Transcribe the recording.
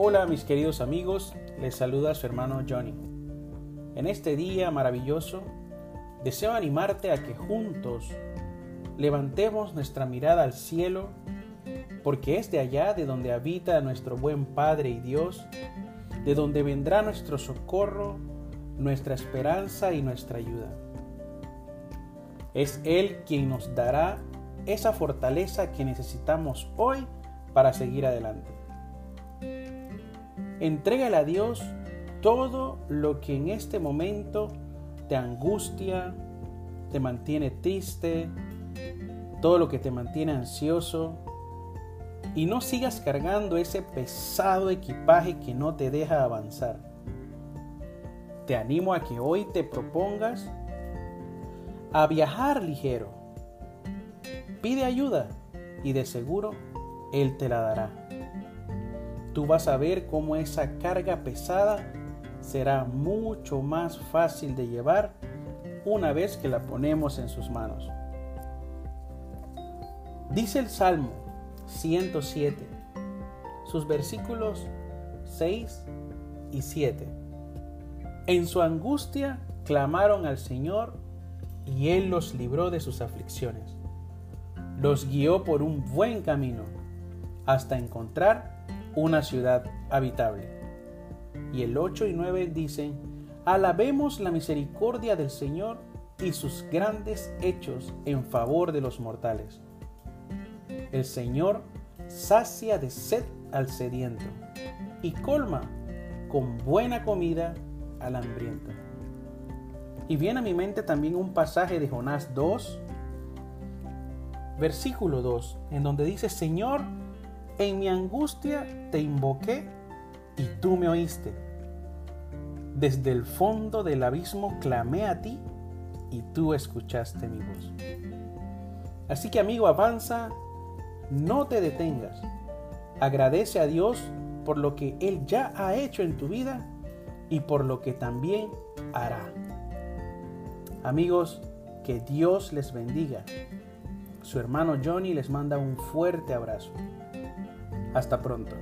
Hola mis queridos amigos, les saluda su hermano Johnny. En este día maravilloso, deseo animarte a que juntos levantemos nuestra mirada al cielo, porque es de allá de donde habita nuestro buen Padre y Dios, de donde vendrá nuestro socorro, nuestra esperanza y nuestra ayuda. Es Él quien nos dará esa fortaleza que necesitamos hoy para seguir adelante. Entrégale a Dios todo lo que en este momento te angustia, te mantiene triste, todo lo que te mantiene ansioso. Y no sigas cargando ese pesado equipaje que no te deja avanzar. Te animo a que hoy te propongas a viajar ligero. Pide ayuda y de seguro Él te la dará. Tú vas a ver cómo esa carga pesada será mucho más fácil de llevar una vez que la ponemos en sus manos. Dice el Salmo 107, sus versículos 6 y 7. En su angustia clamaron al Señor y Él los libró de sus aflicciones. Los guió por un buen camino hasta encontrar una ciudad habitable. Y el 8 y 9 dicen, alabemos la misericordia del Señor y sus grandes hechos en favor de los mortales. El Señor sacia de sed al sediento y colma con buena comida al hambriento. Y viene a mi mente también un pasaje de Jonás 2, versículo 2, en donde dice, Señor, en mi angustia te invoqué y tú me oíste. Desde el fondo del abismo clamé a ti y tú escuchaste mi voz. Así que amigo, avanza, no te detengas. Agradece a Dios por lo que Él ya ha hecho en tu vida y por lo que también hará. Amigos, que Dios les bendiga. Su hermano Johnny les manda un fuerte abrazo. Hasta pronto.